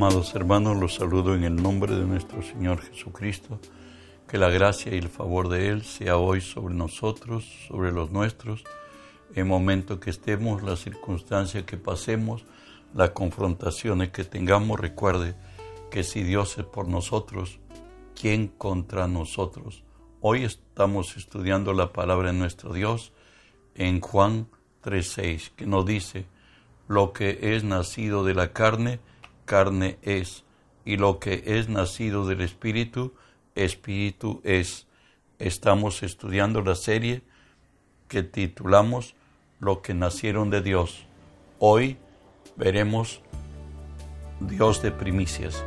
Amados hermanos, los saludo en el nombre de nuestro Señor Jesucristo. Que la gracia y el favor de Él sea hoy sobre nosotros, sobre los nuestros, en momento que estemos, la circunstancia que pasemos, las confrontaciones que tengamos. Recuerde que si Dios es por nosotros, ¿quién contra nosotros? Hoy estamos estudiando la palabra de nuestro Dios en Juan 3:6, que nos dice, lo que es nacido de la carne, carne es, y lo que es nacido del Espíritu, Espíritu es. Estamos estudiando la serie que titulamos Lo que nacieron de Dios. Hoy veremos Dios de primicias.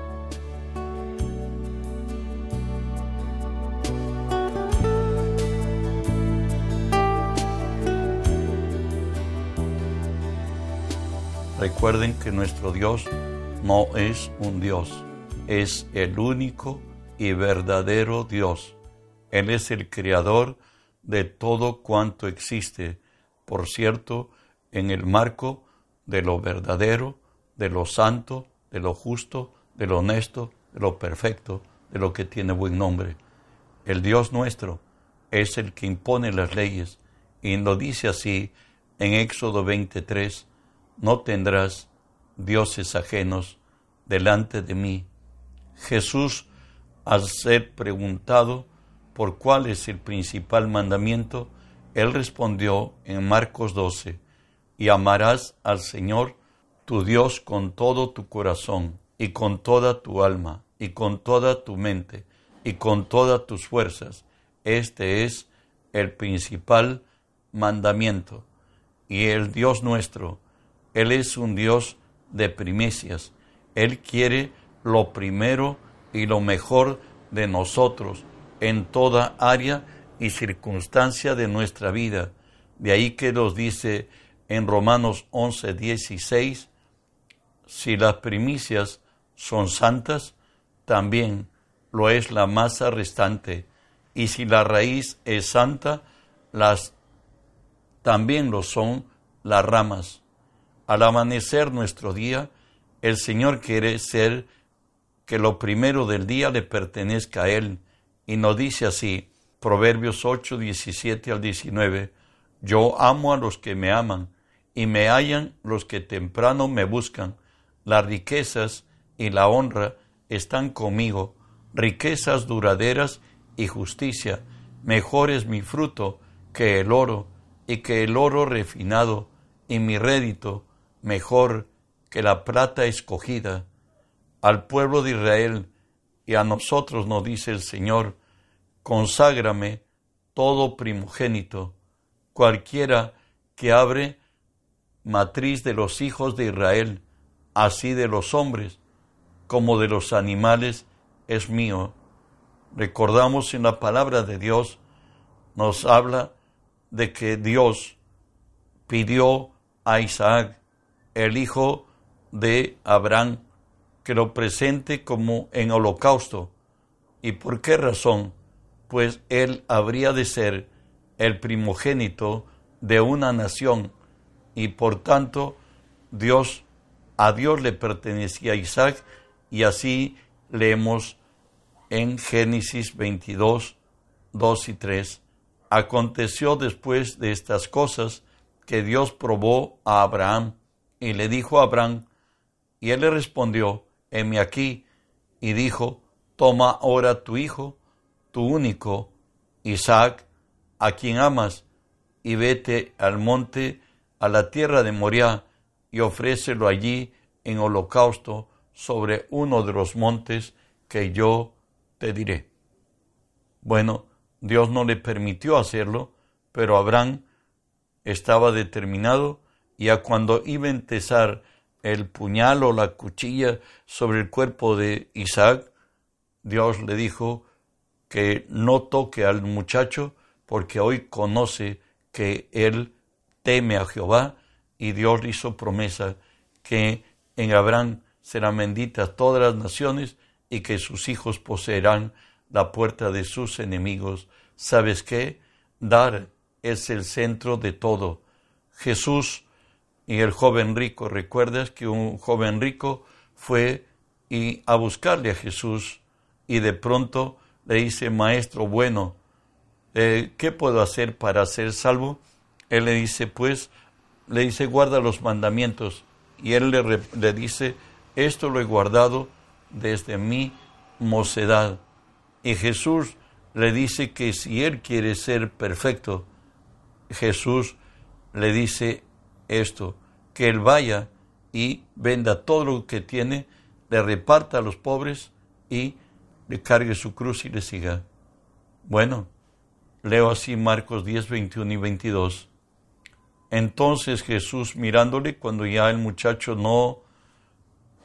Recuerden que nuestro Dios no es un Dios, es el único y verdadero Dios. Él es el creador de todo cuanto existe, por cierto, en el marco de lo verdadero, de lo santo, de lo justo, de lo honesto, de lo perfecto, de lo que tiene buen nombre. El Dios nuestro es el que impone las leyes y lo dice así en Éxodo 23, no tendrás dioses ajenos delante de mí. Jesús, al ser preguntado por cuál es el principal mandamiento, él respondió en Marcos 12, y amarás al Señor tu Dios con todo tu corazón y con toda tu alma y con toda tu mente y con todas tus fuerzas. Este es el principal mandamiento. Y el Dios nuestro, Él es un Dios de primicias. Él quiere lo primero y lo mejor de nosotros en toda área y circunstancia de nuestra vida. De ahí que nos dice en Romanos 11, 16, si las primicias son santas, también lo es la masa restante, y si la raíz es santa, las también lo son las ramas. Al amanecer nuestro día, el Señor quiere ser que lo primero del día le pertenezca a Él, y nos dice así, Proverbios 8, 17 al 19, Yo amo a los que me aman, y me hallan los que temprano me buscan. Las riquezas y la honra están conmigo, riquezas duraderas y justicia. Mejor es mi fruto que el oro, y que el oro refinado, y mi rédito mejor que la plata escogida. Al pueblo de Israel y a nosotros nos dice el Señor, conságrame todo primogénito, cualquiera que abre matriz de los hijos de Israel, así de los hombres como de los animales, es mío. Recordamos en la palabra de Dios, nos habla de que Dios pidió a Isaac, el hijo de Abraham, que lo presente como en holocausto. ¿Y por qué razón? Pues él habría de ser el primogénito de una nación y por tanto Dios a Dios le pertenecía Isaac y así leemos en Génesis 22, 2 y 3. Aconteció después de estas cosas que Dios probó a Abraham y le dijo a Abraham, y él le respondió, heme aquí, y dijo, toma ahora tu hijo, tu único, Isaac, a quien amas, y vete al monte, a la tierra de Moriah, y ofrécelo allí en holocausto sobre uno de los montes que yo te diré. Bueno, Dios no le permitió hacerlo, pero Abraham estaba determinado cuando iba a empezar el puñal o la cuchilla sobre el cuerpo de Isaac, Dios le dijo que no toque al muchacho porque hoy conoce que él teme a Jehová y Dios le hizo promesa que en Abraham serán benditas todas las naciones y que sus hijos poseerán la puerta de sus enemigos. ¿Sabes qué? Dar es el centro de todo. Jesús y el joven rico, ¿recuerdas que un joven rico fue y a buscarle a Jesús y de pronto le dice, maestro bueno, eh, ¿qué puedo hacer para ser salvo? Él le dice, pues, le dice, guarda los mandamientos. Y él le, le dice, esto lo he guardado desde mi mocedad. Y Jesús le dice que si él quiere ser perfecto, Jesús le dice esto, que él vaya y venda todo lo que tiene, le reparta a los pobres y le cargue su cruz y le siga. Bueno, leo así Marcos 10, 21 y 22. Entonces Jesús mirándole, cuando ya el muchacho no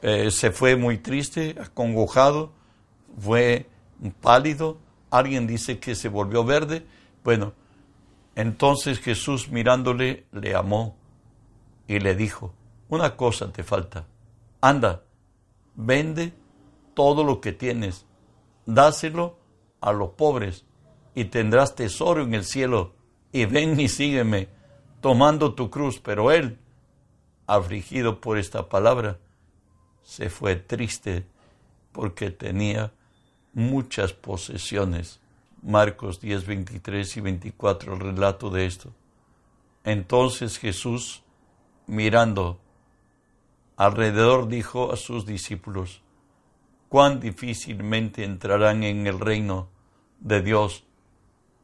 eh, se fue muy triste, acongojado, fue pálido, alguien dice que se volvió verde, bueno, entonces Jesús mirándole le amó y le dijo, una cosa te falta, anda, vende todo lo que tienes, dáselo a los pobres y tendrás tesoro en el cielo y ven y sígueme tomando tu cruz. Pero él, afligido por esta palabra, se fue triste porque tenía muchas posesiones. Marcos 10, 23 y 24, el relato de esto. Entonces Jesús, mirando alrededor, dijo a sus discípulos, cuán difícilmente entrarán en el reino de Dios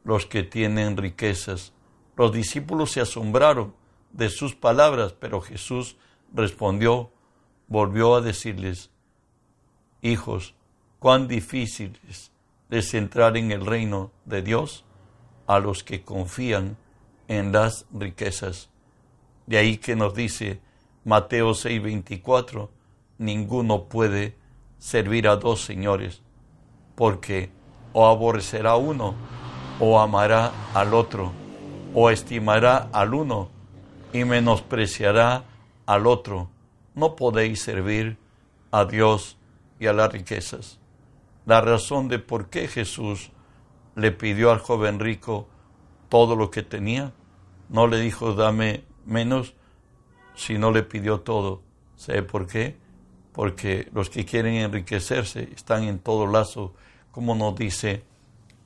los que tienen riquezas. Los discípulos se asombraron de sus palabras, pero Jesús respondió, volvió a decirles, hijos, cuán difícil es entrar en el reino de Dios a los que confían en las riquezas. De ahí que nos dice Mateo 6:24, ninguno puede servir a dos señores, porque o aborrecerá uno, o amará al otro, o estimará al uno y menospreciará al otro. No podéis servir a Dios y a las riquezas la razón de por qué Jesús le pidió al joven rico todo lo que tenía. No le dijo dame menos, sino le pidió todo. ¿Sabe por qué? Porque los que quieren enriquecerse están en todo lazo, como nos dice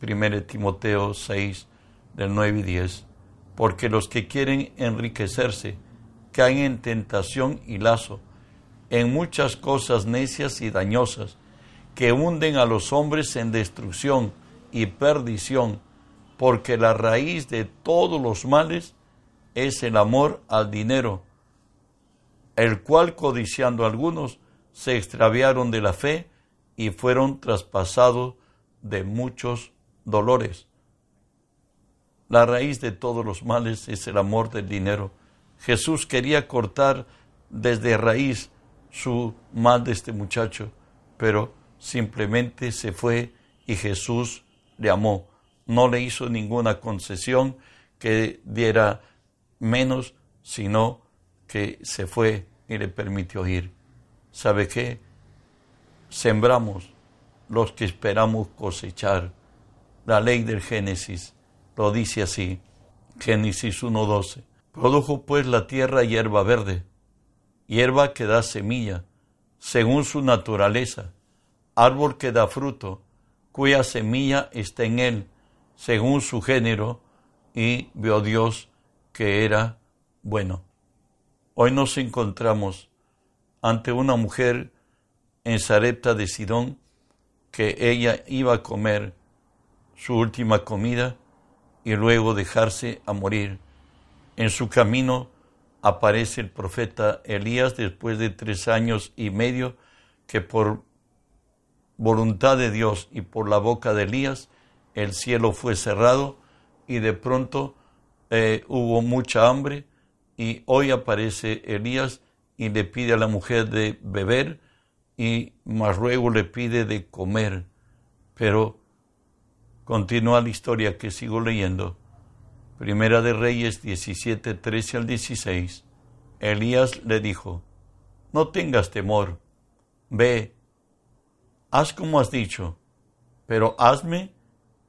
1 Timoteo 6, del 9 y 10. Porque los que quieren enriquecerse caen en tentación y lazo, en muchas cosas necias y dañosas que hunden a los hombres en destrucción y perdición, porque la raíz de todos los males es el amor al dinero, el cual codiciando algunos se extraviaron de la fe y fueron traspasados de muchos dolores. La raíz de todos los males es el amor del dinero. Jesús quería cortar desde raíz su mal de este muchacho, pero simplemente se fue y Jesús le amó. No le hizo ninguna concesión que diera menos, sino que se fue y le permitió ir. ¿Sabe qué? Sembramos los que esperamos cosechar. La ley del Génesis lo dice así. Génesis 1.12. Produjo pues la tierra hierba verde, hierba que da semilla, según su naturaleza árbol que da fruto, cuya semilla está en él, según su género, y vio Dios que era bueno. Hoy nos encontramos ante una mujer en Sarepta de Sidón que ella iba a comer su última comida y luego dejarse a morir. En su camino aparece el profeta Elías después de tres años y medio que por voluntad de Dios y por la boca de Elías, el cielo fue cerrado y de pronto eh, hubo mucha hambre y hoy aparece Elías y le pide a la mujer de beber y más luego le pide de comer. Pero continúa la historia que sigo leyendo. Primera de Reyes 17, 13 al 16. Elías le dijo, no tengas temor, ve, haz como has dicho, pero hazme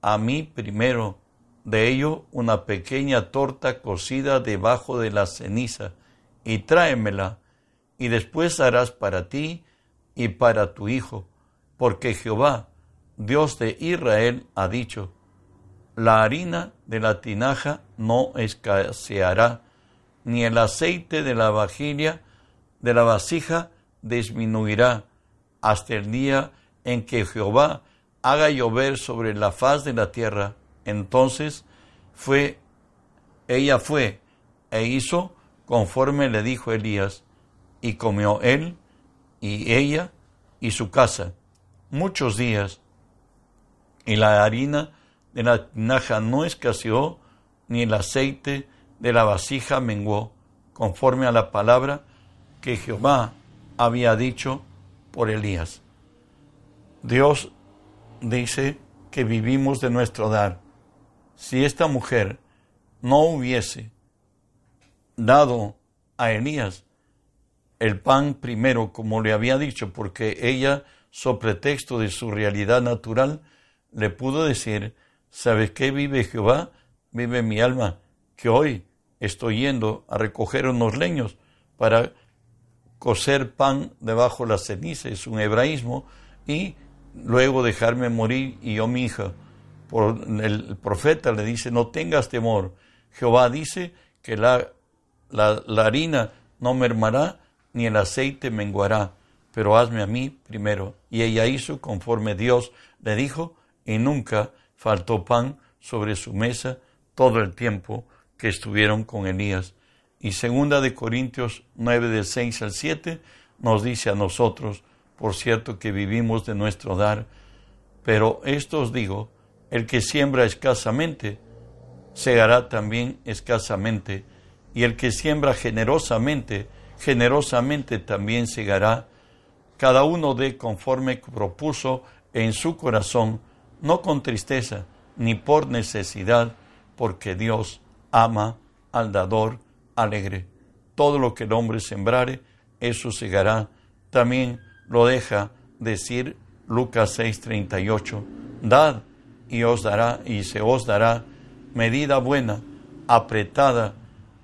a mí primero de ello una pequeña torta cocida debajo de la ceniza y tráemela, y después harás para ti y para tu hijo, porque Jehová, Dios de Israel, ha dicho, la harina de la tinaja no escaseará, ni el aceite de la vajilla de la vasija disminuirá, hasta el día en que Jehová haga llover sobre la faz de la tierra. Entonces fue, ella fue e hizo conforme le dijo Elías, y comió él y ella y su casa muchos días, y la harina de la tinaja no escaseó, ni el aceite de la vasija menguó, conforme a la palabra que Jehová había dicho por Elías. Dios dice que vivimos de nuestro dar. Si esta mujer no hubiese dado a Elías el pan primero, como le había dicho, porque ella, sobre pretexto de su realidad natural, le pudo decir, ¿sabes qué vive Jehová? Vive mi alma, que hoy estoy yendo a recoger unos leños para coser pan debajo de la ceniza, es un hebraísmo, y luego dejarme morir y yo mi hija. El profeta le dice, no tengas temor. Jehová dice que la, la, la harina no mermará ni el aceite menguará, pero hazme a mí primero. Y ella hizo conforme Dios le dijo, y nunca faltó pan sobre su mesa todo el tiempo que estuvieron con Elías. Y segunda de Corintios 9 del 6 al 7 nos dice a nosotros, por cierto que vivimos de nuestro dar, pero esto os digo, el que siembra escasamente, segará también escasamente, y el que siembra generosamente, generosamente también segará. Cada uno dé conforme propuso en su corazón, no con tristeza, ni por necesidad, porque Dios ama al dador alegre. Todo lo que el hombre sembrare, eso segará. También lo deja decir Lucas 6:38, dad y os dará y se os dará medida buena, apretada,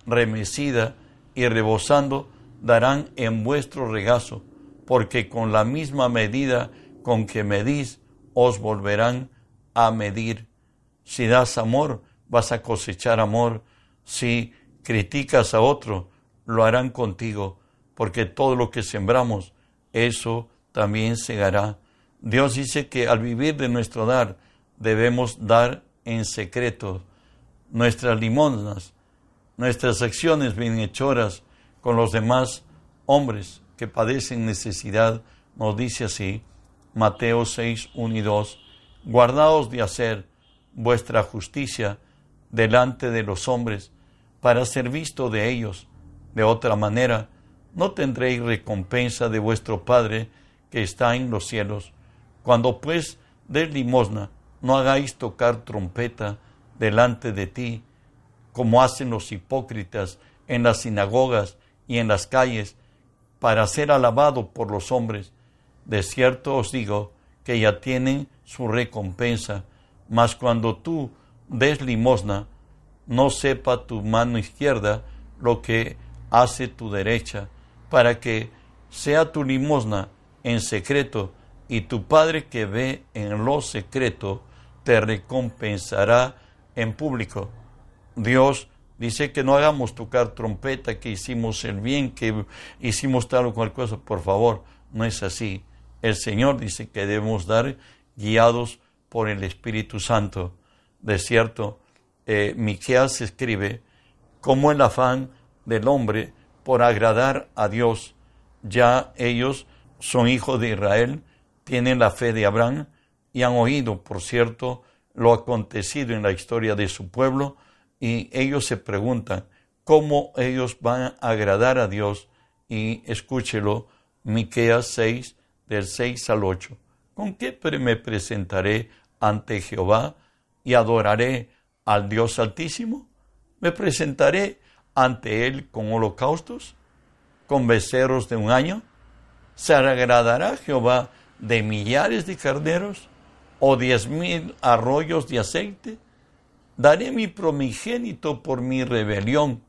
remecida y rebosando, darán en vuestro regazo, porque con la misma medida con que medís, os volverán a medir. Si das amor, vas a cosechar amor. Si criticas a otro, lo harán contigo, porque todo lo que sembramos, eso también segará. Dios dice que al vivir de nuestro dar, debemos dar en secreto nuestras limosnas, nuestras acciones bienhechoras con los demás hombres que padecen necesidad, nos dice así, Mateo 6, 1 y 2, guardaos de hacer vuestra justicia delante de los hombres para ser visto de ellos. De otra manera, no tendréis recompensa de vuestro Padre que está en los cielos. Cuando pues des limosna, no hagáis tocar trompeta delante de ti, como hacen los hipócritas en las sinagogas y en las calles, para ser alabado por los hombres. De cierto os digo que ya tienen su recompensa, mas cuando tú des limosna, no sepa tu mano izquierda lo que hace tu derecha, para que sea tu limosna en secreto, y tu Padre que ve en lo secreto te recompensará en público. Dios dice que no hagamos tocar trompeta, que hicimos el bien, que hicimos tal o cual cosa. Por favor, no es así. El Señor dice que debemos dar guiados por el Espíritu Santo. De cierto, eh, Miqueas escribe, como el afán del hombre por agradar a Dios, ya ellos son hijos de Israel, tienen la fe de Abraham y han oído, por cierto, lo acontecido en la historia de su pueblo y ellos se preguntan cómo ellos van a agradar a Dios y escúchelo, Miqueas 6 del 6 al 8. ¿Con qué me presentaré ante Jehová y adoraré al Dios Altísimo? ¿Me presentaré ante Él con holocaustos? ¿Con becerros de un año? ¿Se agradará Jehová de millares de carneros o diez mil arroyos de aceite? ¿Daré mi promigénito por mi rebelión,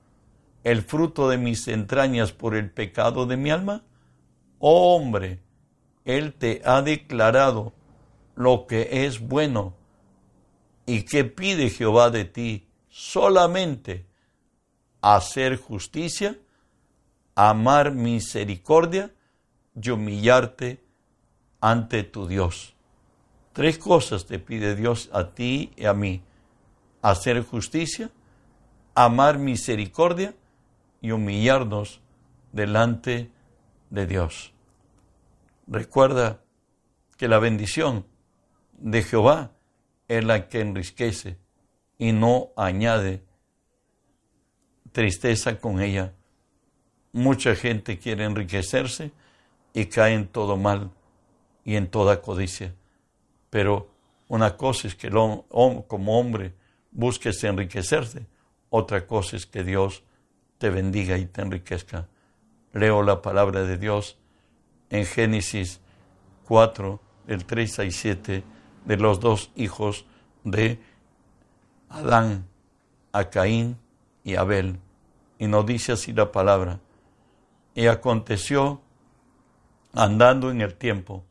el fruto de mis entrañas por el pecado de mi alma? Oh hombre, Él te ha declarado lo que es bueno. ¿Y qué pide Jehová de ti? Solamente hacer justicia, amar misericordia y humillarte ante tu Dios. Tres cosas te pide Dios a ti y a mí. Hacer justicia, amar misericordia y humillarnos delante de Dios. Recuerda que la bendición de Jehová es la que enriquece y no añade tristeza con ella. Mucha gente quiere enriquecerse y cae en todo mal y en toda codicia. Pero una cosa es que como hombre busques enriquecerse, otra cosa es que Dios te bendiga y te enriquezca. Leo la palabra de Dios en Génesis 4, del 3 y 7, de los dos hijos de Adán, a Caín y Abel. Y nos dice así la palabra. Y aconteció, andando en el tiempo,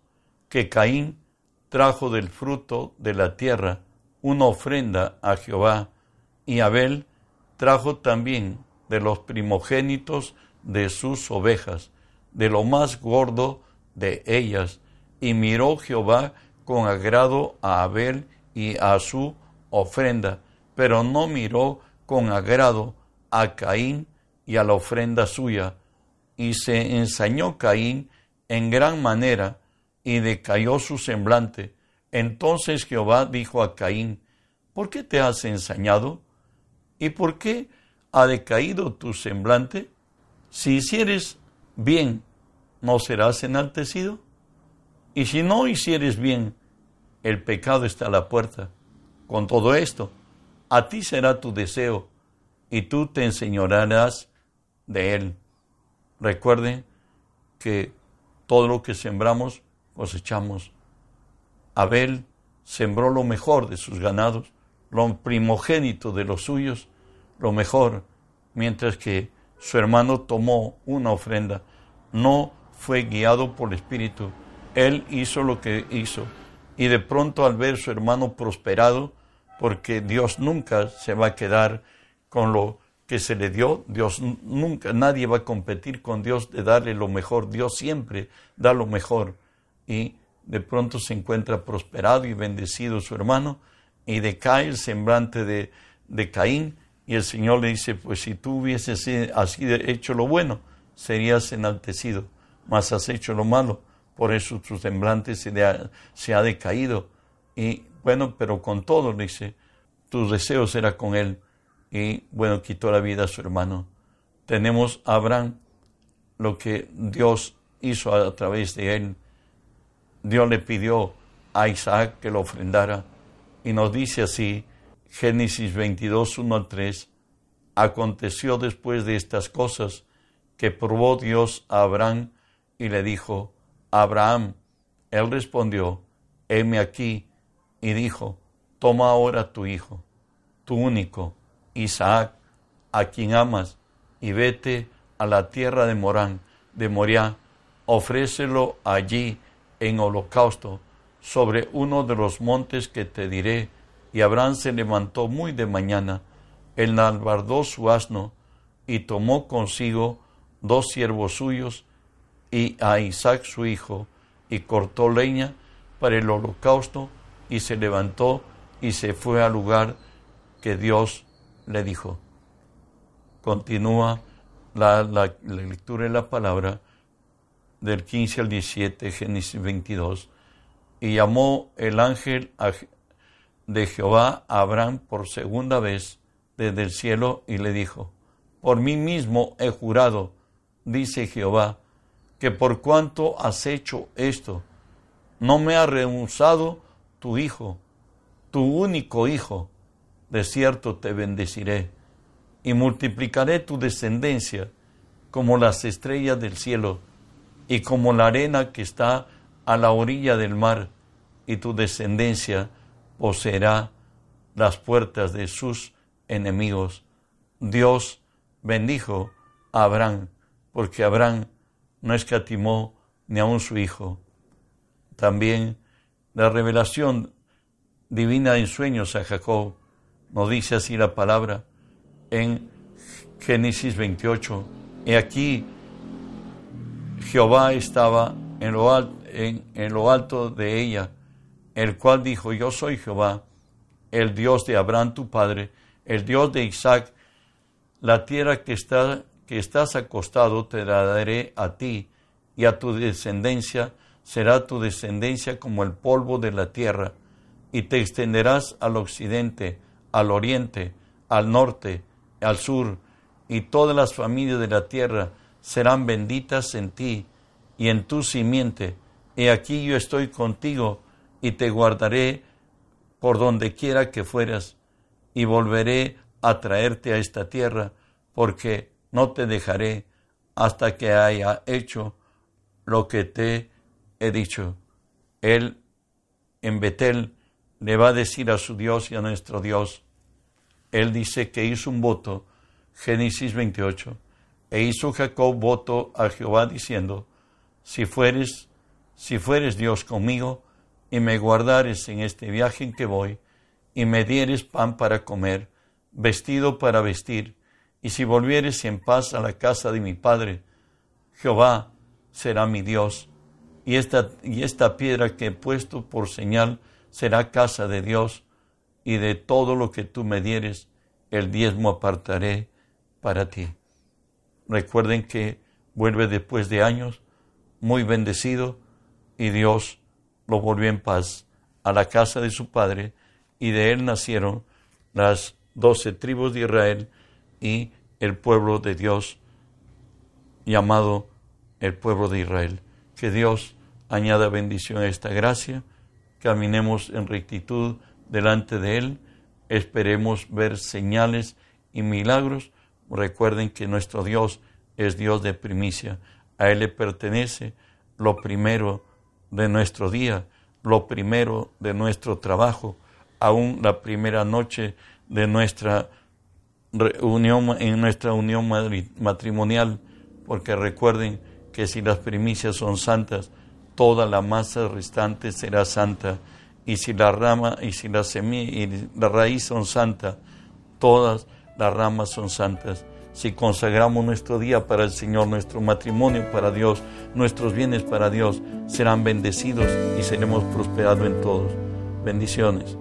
que Caín trajo del fruto de la tierra una ofrenda a Jehová, y Abel trajo también de los primogénitos de sus ovejas, de lo más gordo de ellas, y miró Jehová con agrado a Abel y a su ofrenda, pero no miró con agrado a Caín y a la ofrenda suya, y se ensañó Caín en gran manera, y decayó su semblante. Entonces Jehová dijo a Caín, ¿por qué te has ensañado? ¿Y por qué ha decaído tu semblante? Si hicieres bien, ¿no serás enaltecido? Y si no hicieres bien, el pecado está a la puerta. Con todo esto, a ti será tu deseo, y tú te enseñarás de él. Recuerden que todo lo que sembramos, cosechamos. Abel sembró lo mejor de sus ganados, lo primogénito de los suyos, lo mejor, mientras que su hermano tomó una ofrenda. No fue guiado por el Espíritu. Él hizo lo que hizo. Y de pronto al ver su hermano prosperado, porque Dios nunca se va a quedar con lo que se le dio, Dios nunca, nadie va a competir con Dios de darle lo mejor, Dios siempre da lo mejor. Y de pronto se encuentra prosperado y bendecido su hermano, y decae el semblante de, de Caín, y el Señor le dice, pues si tú hubieses así hecho lo bueno, serías enaltecido, mas has hecho lo malo, por eso tu semblante se, se ha decaído. Y bueno, pero con todo, le dice, tus deseos eran con él. Y bueno, quitó la vida a su hermano. Tenemos a Abraham, lo que Dios hizo a través de él. Dios le pidió a Isaac que lo ofrendara. Y nos dice así, Génesis 22, 1 al 3, aconteció después de estas cosas que probó Dios a Abraham y le dijo, Abraham, él respondió, heme aquí, y dijo, toma ahora tu hijo, tu único, Isaac, a quien amas, y vete a la tierra de Morán, de Moriah, ofrécelo allí en holocausto sobre uno de los montes que te diré, y Abraham se levantó muy de mañana, enalbardó su asno y tomó consigo dos siervos suyos y a Isaac su hijo, y cortó leña para el holocausto, y se levantó y se fue al lugar que Dios le dijo. Continúa la, lectura de la palabra del 15 al 17, Génesis 22, y llamó el ángel de Jehová a Abraham por segunda vez desde el cielo y le dijo, por mí mismo he jurado, dice Jehová, que por cuanto has hecho esto, no me ha rehusado tu hijo, tu único hijo, de cierto te bendeciré y multiplicaré tu descendencia como las estrellas del cielo y como la arena que está a la orilla del mar, y tu descendencia poseerá las puertas de sus enemigos. Dios bendijo a Abraham, porque Abraham no escatimó ni aun su hijo. también la revelación divina en sueños a Jacob. Nos dice así la palabra en Génesis 28. Y aquí Jehová estaba en lo, en lo alto de ella, el cual dijo, yo soy Jehová, el Dios de Abraham tu padre, el Dios de Isaac, la tierra que, está, que estás acostado te la daré a ti y a tu descendencia. Será tu descendencia como el polvo de la tierra, y te extenderás al occidente, al oriente, al norte, al sur, y todas las familias de la tierra serán benditas en ti y en tu simiente. He aquí yo estoy contigo y te guardaré por donde quiera que fueras, y volveré a traerte a esta tierra, porque no te dejaré hasta que haya hecho lo que te he dicho. Él en Betel le va a decir a su Dios y a nuestro Dios. Él dice que hizo un voto, Génesis 28, e hizo Jacob voto a Jehová diciendo, si fueres, si fueres Dios conmigo, y me guardares en este viaje en que voy, y me dieres pan para comer, vestido para vestir, y si volvieres en paz a la casa de mi padre, Jehová será mi Dios, y esta, y esta piedra que he puesto por señal será casa de Dios, y de todo lo que tú me dieres, el diezmo apartaré para ti. Recuerden que vuelve después de años, muy bendecido, y Dios lo volvió en paz a la casa de su padre, y de él nacieron las doce tribus de Israel y el pueblo de Dios llamado el pueblo de Israel. Que Dios añada bendición a esta gracia, caminemos en rectitud delante de Él, esperemos ver señales y milagros. Recuerden que nuestro Dios es Dios de primicia, a Él le pertenece lo primero de nuestro día, lo primero de nuestro trabajo, aún la primera noche de nuestra unión, en nuestra unión matrimonial, porque recuerden que si las primicias son santas, toda la masa restante será santa, y si la rama y si la semilla y la raíz son santas, todas las ramas son santas si consagramos nuestro día para el Señor, nuestro matrimonio para Dios, nuestros bienes para Dios, serán bendecidos y seremos prosperados en todos. Bendiciones.